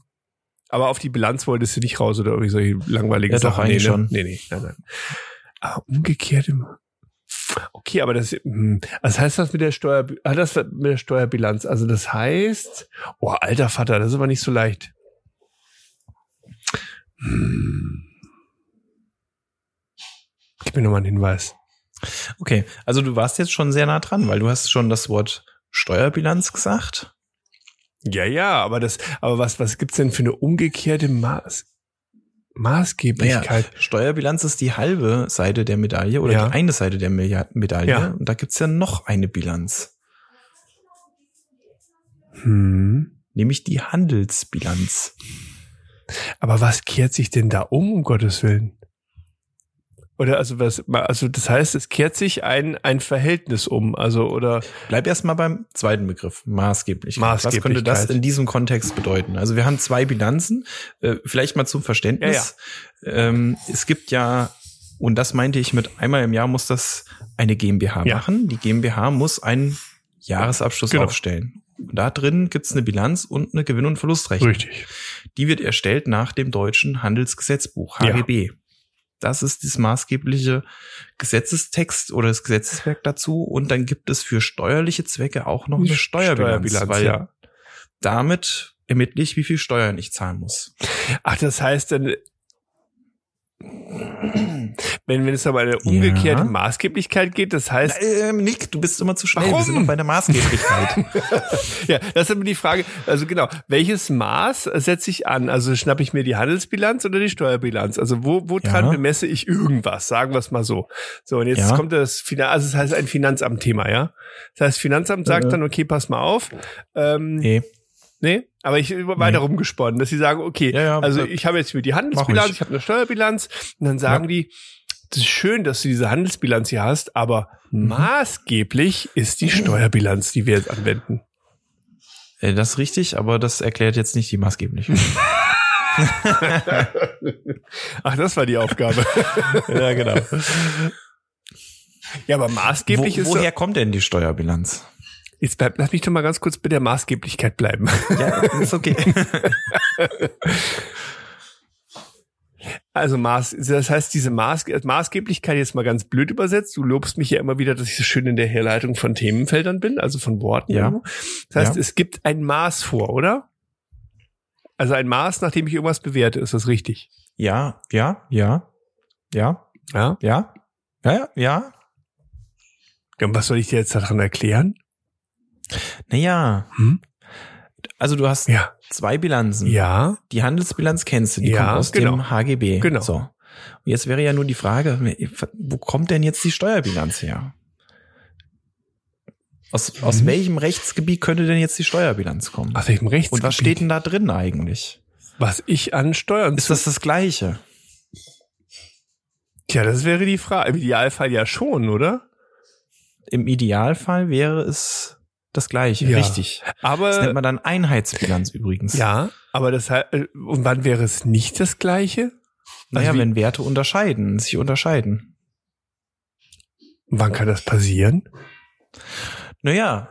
aber auf die Bilanz wolltest du nicht raus oder irgendwie solche langweiligen Ja, doch, Sachen. eigentlich nee, ne? schon. Nee, nee, nein, nein. Ah, umgekehrt immer. Okay, aber das, hm, was heißt das mit der Steuer, hat das mit der Steuerbilanz? Also das heißt, oh, alter Vater, das ist aber nicht so leicht. Hm. Gib mir nochmal einen Hinweis. Okay, also du warst jetzt schon sehr nah dran, weil du hast schon das Wort Steuerbilanz gesagt. Ja, ja, aber das, aber was, was gibt's denn für eine umgekehrte Maß, Maßgeblichkeit? Naja, Steuerbilanz ist die halbe Seite der Medaille oder Ja. die eine Seite der Meda- Medaille. Ja. Und da gibt's ja noch eine Bilanz, Hm. nämlich die Handelsbilanz. Aber was kehrt sich denn da um, um Gottes Willen? Oder also was, also das heißt, es kehrt sich ein, ein Verhältnis um, also oder Bleib erstmal beim zweiten Begriff, Maßgeblichkeit. Was könnte das in diesem Kontext bedeuten? Also wir haben zwei Bilanzen, äh, vielleicht mal zum Verständnis. Ähm, es gibt ja, und das meinte ich mit einmal im Jahr muss das eine GmbH Ja. machen. Die GmbH muss einen Jahresabschluss Genau. aufstellen. Und da drin gibt's eine Bilanz und eine Gewinn- und Verlustrechnung. richtig. Die wird erstellt nach dem deutschen Handelsgesetzbuch, Ja. HGB. Das ist das maßgebliche Gesetzestext oder das Gesetzeswerk dazu. Und dann gibt es für steuerliche Zwecke auch noch eine Steuerbilanz, Steuerbilanz, weil ja. damit ermittle ich, wie viel Steuern ich zahlen muss. Ach, das heißt dann, wenn, wenn es aber eine umgekehrte Ja. Maßgeblichkeit geht, das heißt, Ähm, Nick, du bist immer zu schnell. Warum? Wir sind bei der Maßgeblichkeit. ja, das ist aber die Frage, also genau, welches Maß setze ich an? Also schnappe ich mir die Handelsbilanz oder die Steuerbilanz? Also wo, wo dran Ja. bemesse ich irgendwas? Sagen wir es mal so. So, und jetzt Ja. kommt das Finanzamt, also das heißt ein Finanzamt-Thema, ja? Das heißt, Finanzamt sagt Ja. dann, okay, pass mal auf, ähm, nee. Nee, aber ich bin weiter rumgesponnen, dass sie sagen, okay, Ja, ja, also ich habe jetzt hier die Handelsbilanz, ich. ich habe eine Steuerbilanz und dann sagen die, das ist schön, dass du diese Handelsbilanz hier hast, aber Mhm. maßgeblich ist die Steuerbilanz, die wir jetzt anwenden. Äh, Das ist richtig, aber das erklärt jetzt nicht die maßgebliche. Ach, das war die Aufgabe. ja, genau. ja, aber maßgeblich Wo, ist woher kommt denn die Steuerbilanz? Jetzt bleib, lass mich doch mal ganz kurz bei der Maßgeblichkeit bleiben. Ja, ist okay. Also Maß, das heißt, diese Maß, Maßgeblichkeit jetzt mal ganz blöd übersetzt. Du lobst mich ja immer wieder, dass ich so schön in der Herleitung von Themenfeldern bin, also von Worten. Ja. Das heißt, Ja. es gibt ein Maß vor, oder? Also ein Maß, nachdem ich irgendwas bewerte, ist das richtig? Ja, ja, ja, ja, Ja. ja, ja, ja, ja. Ja, Und was soll ich dir jetzt daran erklären? Naja, Hm? also du hast Ja. zwei Bilanzen. Ja. Die Handelsbilanz kennst du, die Ja, kommt aus genau. dem HGB. Genau. So. Und jetzt wäre ja nur die Frage, wo kommt denn jetzt die Steuerbilanz her? Aus, aus Mhm. welchem Rechtsgebiet könnte denn jetzt die Steuerbilanz kommen? Aus welchem Rechts? Und was steht denn da drin eigentlich? Was ich an Steuern Ist das das Gleiche? Tja, das wäre die Frage. Im Idealfall ja schon, oder? Im Idealfall wäre es das Gleiche. Ja. Richtig. Aber Das nennt man dann Einheitsbilanz übrigens. ja, aber das äh, und wann wäre es nicht das Gleiche? Naja, Also wenn Werte unterscheiden, sich unterscheiden. Wann kann das passieren? Naja,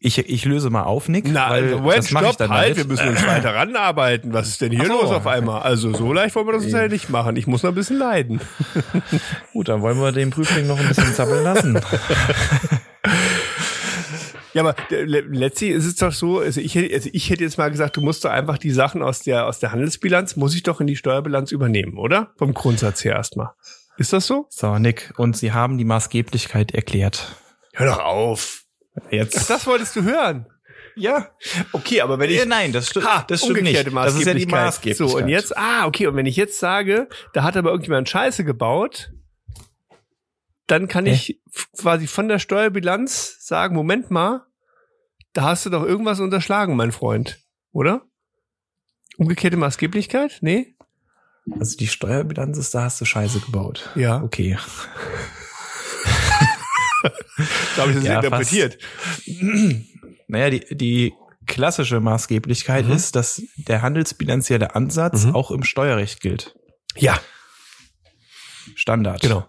ich, ich löse mal auf, Nick. Na, weil also, Moment, stopp, dann halt, wir müssen uns weiter ranarbeiten. Was ist denn hier so. los auf einmal? Also so leicht wollen wir das uns ja nicht machen. Ich muss noch ein bisschen leiden. Gut, dann wollen wir den Prüfling noch ein bisschen zappeln lassen. Ja, aber äh, le- letztlich ist es doch so, also ich, hätte, also ich hätte jetzt mal gesagt, du musst doch einfach die Sachen aus der, aus der Handelsbilanz, muss ich doch in die Steuerbilanz übernehmen, oder? Vom Grundsatz her erstmal. Ist das so? So, Nick, und Sie haben die Maßgeblichkeit erklärt. Hör doch auf. Ach, Jetzt. das wolltest du hören. ja. Okay, aber wenn ich, Äh, Nein, das, sti Ha, das stimmt nicht. Das ist ja die Maßgeblichkeit. So, und jetzt, ah, okay, und wenn ich jetzt sage, da hat aber irgendjemand Scheiße gebaut, dann kann Hä? ich quasi von der Steuerbilanz sagen, Moment mal, da hast du doch irgendwas unterschlagen, mein Freund, oder? Umgekehrte Maßgeblichkeit? Nee? Also die Steuerbilanz ist, da hast du Scheiße gebaut. Ja, Okay. so habe ich das Ja, interpretiert. Naja, die, die klassische Maßgeblichkeit Mhm. ist, dass der handelsbilanzielle Ansatz Mhm. auch im Steuerrecht gilt. Ja, Standard. genau.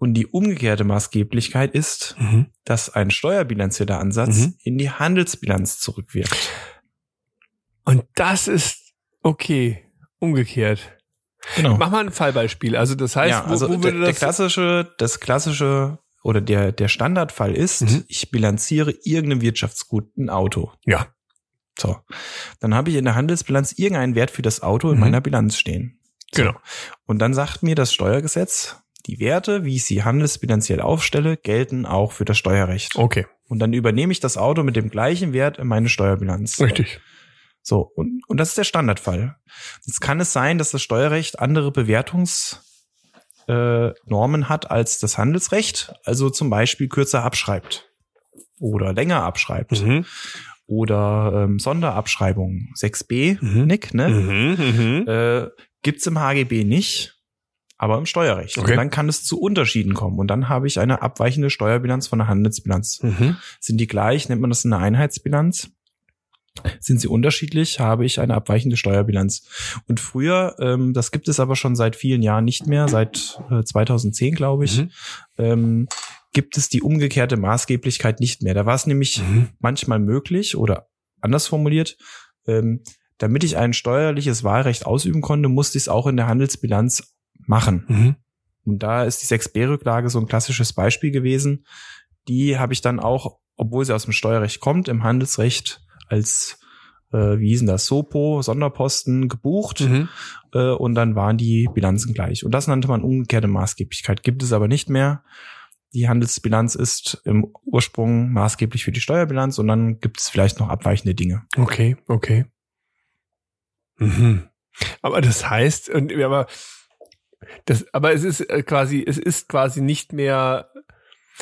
Und die umgekehrte Maßgeblichkeit ist, Mhm. dass ein steuerbilanzieller Ansatz Mhm. in die Handelsbilanz zurückwirkt. Und das ist okay, umgekehrt. Genau. Mach mal ein Fallbeispiel. Also das heißt, ja, also wo, wo der, würde der das klassische, das klassische oder der, der Standardfall ist, Mhm. ich bilanziere irgendeinem Wirtschaftsgut ein Auto. Ja. So. Dann habe ich in der Handelsbilanz irgendeinen Wert für das Auto in Mhm. meiner Bilanz stehen. So. Genau. Und dann sagt mir das Steuergesetz, die Werte, wie ich sie handelsbilanziell aufstelle, gelten auch für das Steuerrecht. Okay. Und dann übernehme ich das Auto mit dem gleichen Wert in meine Steuerbilanz. Richtig. So, und, und das ist der Standardfall. Jetzt kann es sein, dass das Steuerrecht andere Bewertungsnormen äh, hat als das Handelsrecht, also zum Beispiel kürzer abschreibt oder länger abschreibt Mhm. oder ähm, Sonderabschreibung 6b, Mhm. Nick, ne? Mhm. Mhm. Äh, gibt's im HGB nicht, aber im Steuerrecht. Okay. Und dann kann es zu Unterschieden kommen und dann habe ich eine abweichende Steuerbilanz von der Handelsbilanz. Mhm. Sind die gleich, nennt man das eine Einheitsbilanz. Sind sie unterschiedlich, habe ich eine abweichende Steuerbilanz. Und früher, ähm, das gibt es aber schon seit vielen Jahren nicht mehr, seit äh, 2010 glaube ich, Mhm. ähm, gibt es die umgekehrte Maßgeblichkeit nicht mehr. Da war es nämlich Mhm. manchmal möglich oder anders formuliert, ähm, damit ich ein steuerliches Wahlrecht ausüben konnte, musste ich es auch in der Handelsbilanz machen. Mhm. Und da ist die 6b-Rücklage so ein klassisches Beispiel gewesen. Die habe ich dann auch, obwohl sie aus dem Steuerrecht kommt, im Handelsrecht als, äh, wie hießen das, SOPO, Sonderposten gebucht. Mhm. Äh, und dann waren die Bilanzen gleich. Und das nannte man umgekehrte Maßgeblichkeit. Gibt es aber nicht mehr. Die Handelsbilanz ist im Ursprung maßgeblich für die Steuerbilanz und dann gibt es vielleicht noch abweichende Dinge. Okay, okay. Mhm. Aber das heißt, und, aber das, aber es ist äh, quasi, es ist quasi nicht mehr.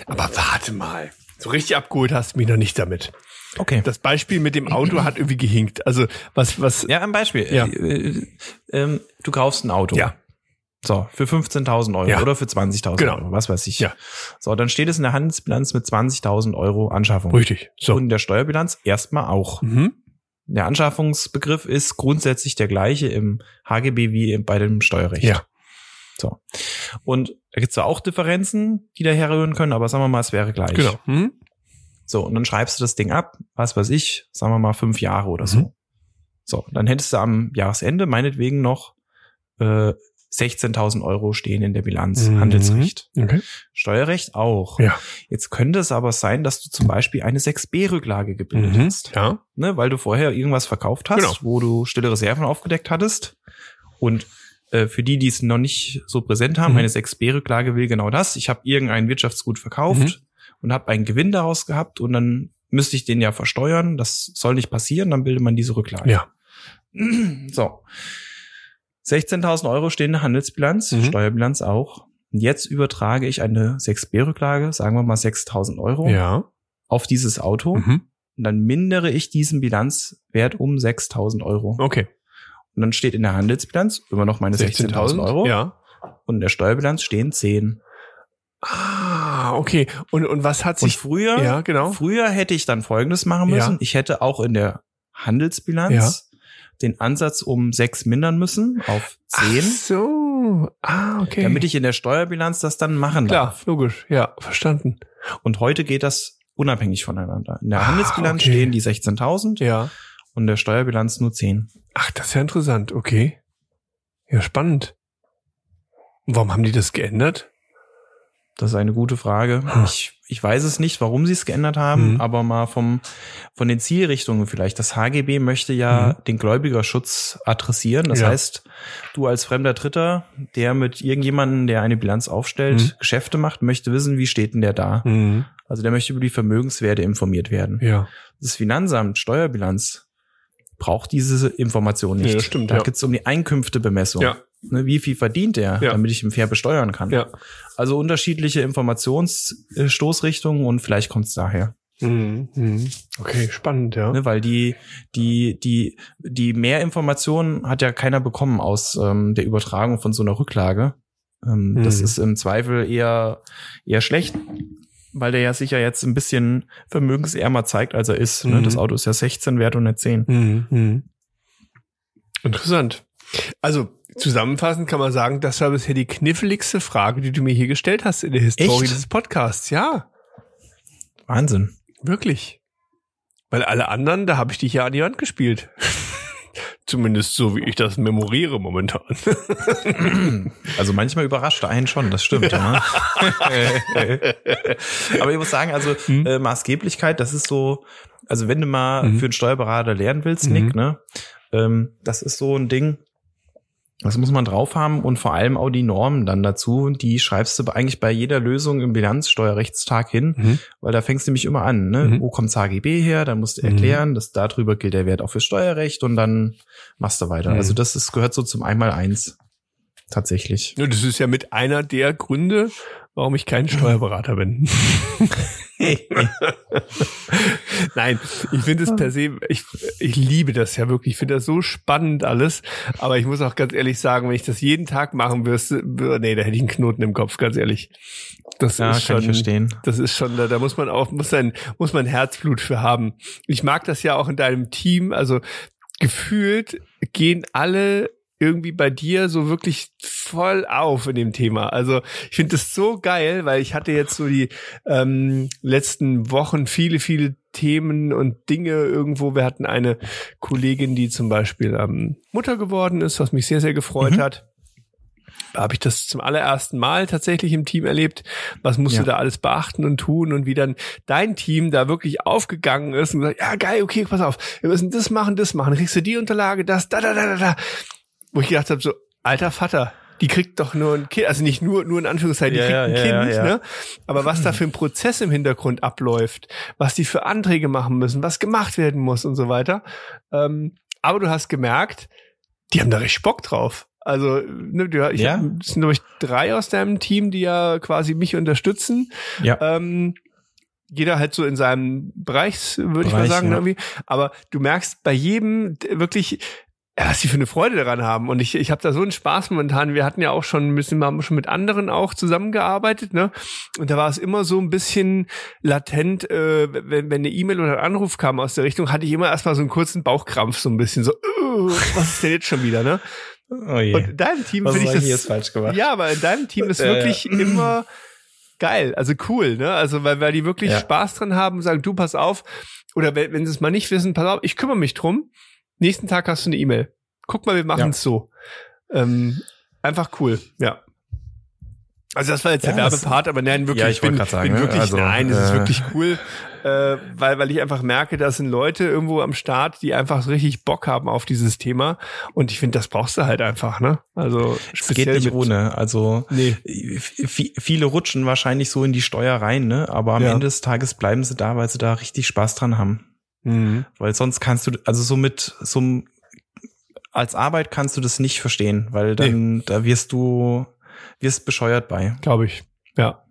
Aber warte mal, so richtig abgeholt hast du mich noch nicht damit. Okay. Das Beispiel mit dem Auto hat irgendwie gehinkt. Also was, was? Ja, ein Beispiel. Ja. Äh, ähm, du kaufst ein Auto. Ja. So, für 15.000 Euro Ja. oder für 20.000 Genau. Euro, was weiß ich. Ja. So, dann steht es in der Handelsbilanz mit 20.000 Euro Anschaffung. Richtig. So. Und in der Steuerbilanz erstmal auch. Mhm. Der Anschaffungsbegriff ist grundsätzlich der gleiche im HGB wie bei dem Steuerrecht. Ja. So. Und da gibt es zwar auch Differenzen, die da herrühren können, aber sagen wir mal, es wäre gleich. Genau. Mhm. So, und dann schreibst du das Ding ab, was weiß ich, sagen wir mal fünf Jahre oder so. Mhm. So, dann hättest du am Jahresende meinetwegen noch äh, 16.000 Euro stehen in der Bilanz. Mhm. Handelsrecht. Okay. Steuerrecht auch. Ja. Jetzt könnte es aber sein, dass du zum Beispiel eine 6b-Rücklage gebildet Mhm. hast. Ja. Ne, weil du vorher irgendwas verkauft hast, Genau. wo du stille Reserven aufgedeckt hattest. Und für die, die es noch nicht so präsent haben, Mhm. eine 6b-Rücklage will genau das. Ich habe irgendein Wirtschaftsgut verkauft Mhm. und habe einen Gewinn daraus gehabt und dann müsste ich den ja versteuern. Das soll nicht passieren, dann bildet man diese Rücklage. Ja. So. 16.000 Euro stehen in der Handelsbilanz, Mhm. Steuerbilanz auch. Und jetzt übertrage ich eine 6b-Rücklage, sagen wir mal 6.000 Euro, Ja. auf dieses Auto. Mhm. Und dann mindere ich diesen Bilanzwert um 6.000 Euro. Okay. Und dann steht in der Handelsbilanz immer noch meine 16.000 Euro. Ja. Und in der Steuerbilanz stehen 10. Ah, okay. Und, und was hat Und sich. früher, ja, genau. früher hätte ich dann Folgendes machen müssen. Ja. Ich hätte auch in der Handelsbilanz den Ansatz um 6 mindern müssen auf 10, Ach so. Ah, okay. damit ich in der Steuerbilanz das dann machen Klar, darf. logisch. Ja, verstanden. Und heute geht das unabhängig voneinander. In der Ah, Handelsbilanz okay. stehen die 16.000 Ja. Und der Steuerbilanz nur 10. Ach, das ist ja interessant. Okay. Ja, spannend. Und warum haben die das geändert? Das ist eine gute Frage. Hm. Ich, ich weiß es nicht, warum sie es geändert haben, Mhm. aber mal vom, von den Zielrichtungen vielleicht. Das HGB möchte ja Mhm. den Gläubigerschutz adressieren. Das Ja. heißt, du als fremder Dritter, der mit irgendjemandem, der eine Bilanz aufstellt, Mhm. Geschäfte macht, möchte wissen, wie steht denn der da? Mhm. Also der möchte über die Vermögenswerte informiert werden. Ja. Das Finanzamt, Steuerbilanz, braucht diese Information nicht. Das stimmt, da ja. geht's um die Einkünftebemessung. Ja. Ne, wie viel verdient der, Ja. damit ich ihn fair besteuern kann? Ja. Also unterschiedliche Informationsstoßrichtungen und vielleicht kommt's daher. Mhm. Mhm. Okay, spannend, ja. Ne, weil die, die, die, die Mehrinformationen hat ja keiner bekommen aus ähm, der Übertragung von so einer Rücklage. Ähm, Mhm. Das ist im Zweifel eher, eher schlecht, weil der ja sicher jetzt ein bisschen vermögensärmer zeigt, als er ist. Ne? Mhm. Das Auto ist ja 16 wert und nicht 10. Mhm. Mhm. Interessant. Also, zusammenfassend kann man sagen, das war bisher die kniffligste Frage, die du mir hier gestellt hast in der Historie Echt? dieses Podcasts. Ja, Wahnsinn. wirklich. Weil alle anderen, da habe ich dich ja an die Wand gespielt. Zumindest so, wie ich das memoriere momentan. Also manchmal überrascht einen schon, das stimmt, ja. Aber ich muss sagen, also Hm? äh, Maßgeblichkeit, das ist so, also wenn du mal Mhm. für einen Steuerberater lernen willst, Mhm. Nick, ne, ähm, das ist so ein Ding, Das muss man drauf haben und vor allem auch die Normen dann dazu. Die schreibst du eigentlich bei jeder Lösung im Bilanzsteuerrechtstag hin, Mhm. weil da fängst du nämlich immer an. Ne? Mhm. Wo kommt HGB her? Dann musst du Mhm. erklären, dass darüber gilt der Wert auch fürs Steuerrecht und dann machst du weiter. Mhm. Also das ist, gehört so zum Einmaleins. Tatsächlich. Ja, das ist ja mit einer der Gründe, warum ich kein Steuerberater bin. Nein, ich finde es per se, ich, ich liebe das ja wirklich. Ich finde das so spannend alles. Aber ich muss auch ganz ehrlich sagen, wenn ich das jeden Tag machen müsste, nee, da hätte ich einen Knoten im Kopf, ganz ehrlich. Das ja, ist kann schon, ich verstehen. das ist schon, da, da muss man auch, muss sein, muss man Herzblut für haben. Ich mag das ja auch in deinem Team, also gefühlt gehen alle irgendwie bei dir so wirklich voll auf in dem Thema. Also ich finde das so geil, weil ich hatte jetzt so die ähm, letzten Wochen viele, viele Themen und Dinge irgendwo. Wir hatten eine Kollegin, die zum Beispiel ähm, Mutter geworden ist, was mich sehr, sehr gefreut Mhm. hat. Da habe ich das zum allerersten Mal tatsächlich im Team erlebt. Was musst Ja. du da alles beachten und tun und wie dann dein Team da wirklich aufgegangen ist und gesagt, ja geil, okay, pass auf, wir müssen das machen, das machen, kriegst du die Unterlage, das, da, da, da, da, da. Wo ich gedacht habe, so, alter Vater, die kriegt doch nur ein Kind, also nicht nur, nur in Anführungszeichen, die Ja, kriegt ein ja, Kind, ja, ne? Aber was da für ein Prozess im Hintergrund abläuft, was die für Anträge machen müssen, was gemacht werden muss und so weiter. Ähm, aber du hast gemerkt, die haben da richtig Bock drauf. Also, ne, du, ich Ja. hab, es sind glaube ich drei aus deinem Team, die ja quasi mich unterstützen. Ja. Ähm, jeder halt so in seinem Bereich, würde ich mal sagen, ja. irgendwie. Aber du merkst bei jedem wirklich, ja, was die für eine Freude daran haben. Und ich, ich habe da so einen Spaß momentan. Wir hatten ja auch schon ein bisschen, wir haben schon mit anderen auch zusammengearbeitet, ne? Und da war es immer so ein bisschen latent, äh, wenn, wenn eine E-Mail oder ein Anruf kam aus der Richtung, hatte ich immer erstmal so einen kurzen Bauchkrampf, so ein bisschen so, äh, was ist denn jetzt schon wieder, ne? Oh je. Und in deinem Team finde ich das. jetzt falsch gemacht? Ja, aber in deinem Team ist Ja, ja. wirklich immer geil, also cool, ne? Also weil, weil die wirklich Ja. Spaß dran haben und sagen, du pass auf, oder wenn, wenn sie es mal nicht wissen, pass auf, ich kümmere mich drum. Nächsten Tag hast du eine E-Mail. Guck mal, wir machen es so. Ähm, einfach cool, ja. Also das war jetzt Ja, der Werbepart, aber nein, wirklich, Ja, ich bin, sagen, bin ne? wirklich, Also, nein, ist äh, wirklich cool, äh, weil, weil ich einfach merke, da sind Leute irgendwo am Start, die einfach richtig Bock haben auf dieses Thema und ich finde, das brauchst du halt einfach, ne? Also Es geht nicht ohne. Also Nee. viele rutschen wahrscheinlich so in die Steuer rein, ne? Aber am Ja. Ende des Tages bleiben sie da, weil sie da richtig Spaß dran haben. Mhm. Weil sonst kannst du, also so mit so als Arbeit kannst du das nicht verstehen, weil dann da wirst du wirst bescheuert bei. Glaube ich. Ja.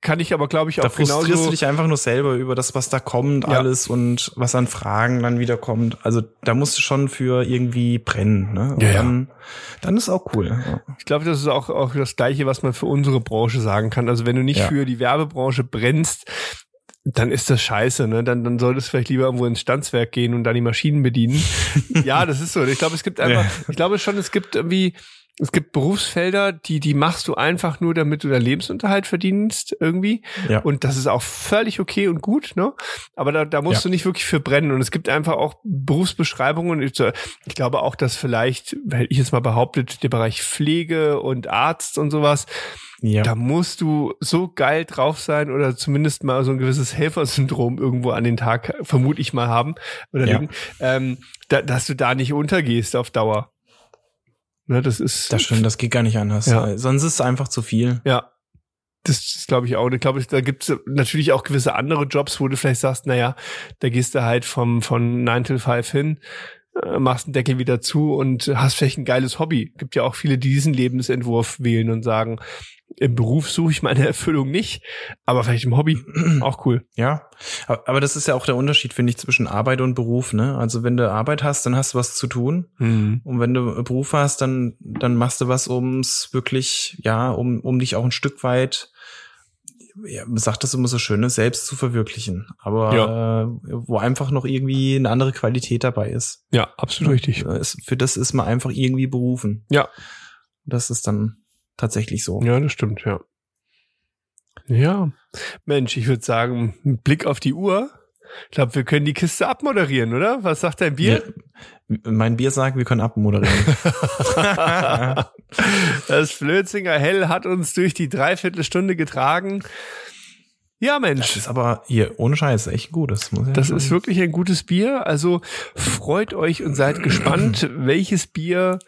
Kann ich aber, glaube ich, Da auch frustrierst genauso. du dich einfach nur selber über das, was da kommt, Ja. alles und was an Fragen dann wieder kommt. Also da musst du schon für irgendwie brennen, ne? Und Ja, ja. dann, dann ist auch cool. Ja. Ich glaube, das ist auch, auch das Gleiche, was man für unsere Branche sagen kann. Also wenn du nicht Ja. für die Werbebranche brennst, dann ist das scheiße, ne? Dann, dann solltest du vielleicht lieber irgendwo ins Stanzwerk gehen und da die Maschinen bedienen. ja, das ist so. Ich glaube, es gibt einfach, Ja. ich glaube schon, es gibt irgendwie, es gibt Berufsfelder, die, die machst du einfach nur, damit du deinen Lebensunterhalt verdienst, irgendwie. Ja. Und das ist auch völlig okay und gut, ne? Aber da, da musst Ja. du nicht wirklich für brennen. Und es gibt einfach auch Berufsbeschreibungen. Ich, ich glaube auch, dass vielleicht, hätte ich jetzt mal behauptet, der Bereich Pflege und Arzt und sowas, ja. da musst du so geil drauf sein oder zumindest mal so ein gewisses Helfersyndrom irgendwo an den Tag, vermute ich mal haben, oder Ja. liegen, ähm, da, dass du da nicht untergehst auf Dauer. Ne, das ist. Das stimmt, das geht gar nicht anders. Ja. Sonst ist es einfach zu viel. Ja. Das ist, glaube ich, auch. Ich glaube, da gibt es natürlich auch gewisse andere Jobs, wo du vielleicht sagst, naja, da gehst du halt vom, von 9 till 5 hin, äh, machst einen Deckel wieder zu und hast vielleicht ein geiles Hobby. Gibt ja auch viele, die diesen Lebensentwurf wählen und sagen, im Beruf suche ich meine Erfüllung nicht, aber vielleicht im Hobby. Auch cool. Ja, aber das ist ja auch der Unterschied, finde ich, zwischen Arbeit und Beruf. Ne? Also wenn du Arbeit hast, dann hast du was zu tun. Und wenn du Beruf hast, dann, dann machst du was, ums wirklich, ja, um, um dich auch ein Stück weit, ja, man sagt das immer so schön, ne, selbst zu verwirklichen. Aber äh, wo einfach noch irgendwie eine andere Qualität dabei ist. Ja, absolut richtig. Es- Für das ist man einfach irgendwie berufen. Ja. Das ist dann tatsächlich so. Ja, das stimmt, ja. Ja. Mensch, ich würde sagen, ein Blick auf die Uhr. Ich glaube, wir können die Kiste abmoderieren, oder? Was sagt dein Bier? Ja, mein Bier sagt, wir können abmoderieren. Das Flötzinger Hell hat uns durch die Dreiviertelstunde getragen. Ja, Das Mensch, ist aber hier ohne Scheiß echt gut. Das, muss das ist wirklich ein gutes Bier. Also freut euch und seid gespannt, welches Bier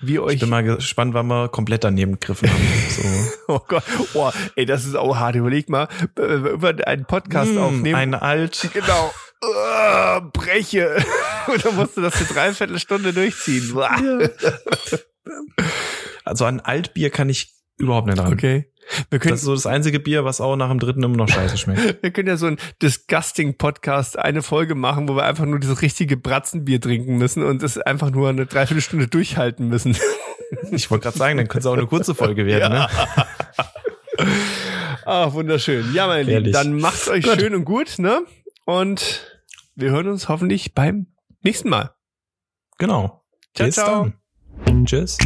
wie euch. Ich bin mal gespannt, wann wir komplett daneben gegriffen haben. So. oh Gott, oh, ey, das ist auch hart. Überleg mal, wenn wir über einen Podcast Mm, aufnehmen. Ein alt. Genau. Uh, breche. Und dann musst du das eine Dreiviertelstunde durchziehen. Uah. Also an Altbier kann ich überhaupt nicht ran. Okay. Wir können, Das ist so das einzige Bier, was auch nach dem dritten immer noch scheiße schmeckt. wir können ja so ein Disgusting Podcast eine Folge machen, wo wir einfach nur dieses richtige Bratzenbier trinken müssen und es einfach nur eine Dreiviertelstunde durchhalten müssen. Ich wollte gerade sagen, dann könnte es auch eine kurze Folge werden. Ne? Ah, wunderschön. Ja, meine Lieben, dann macht's euch Gut. schön und gut, ne? Und wir hören uns hoffentlich beim nächsten Mal. Genau. Ciao, Bis ciao. dann. Tschüss.